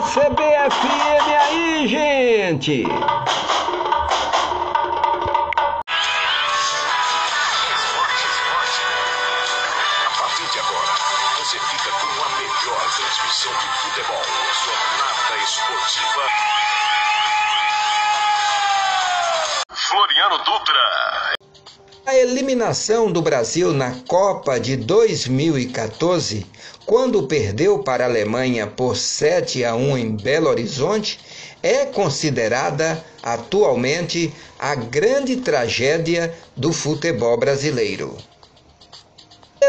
CBFM aí, gente! Transmissão de futebol. Jornada Esportiva. Floriano Dutra. A eliminação do Brasil na Copa de 2014, quando perdeu para a Alemanha por 7 a 1 em Belo Horizonte, é considerada atualmente a grande tragédia do futebol brasileiro.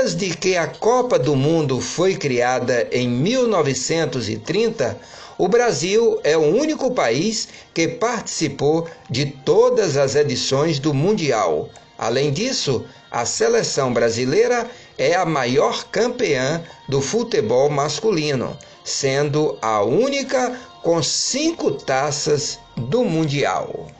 Desde que a Copa do Mundo foi criada em 1930, o Brasil é o único país que participou de todas as edições do Mundial. Além disso, a seleção brasileira é a maior campeã do futebol masculino, sendo a única com cinco taças do Mundial.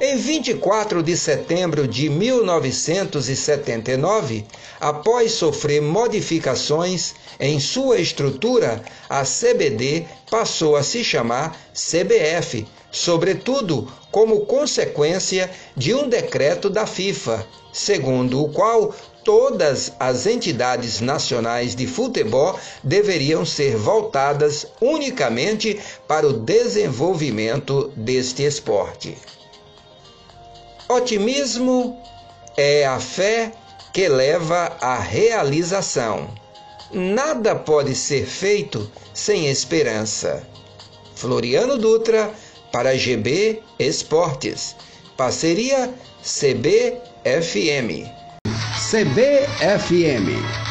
Em 24 de setembro de 1979, após sofrer modificações em sua estrutura, a CBD passou a se chamar CBF, sobretudo como consequência de um decreto da FIFA, segundo o qual todas as entidades nacionais de futebol deveriam ser voltadas unicamente para o desenvolvimento deste esporte. Otimismo é a fé que leva à realização. Nada pode ser feito sem esperança. Floriano Dutra para GB Esportes. Parceria CBFM. CBFM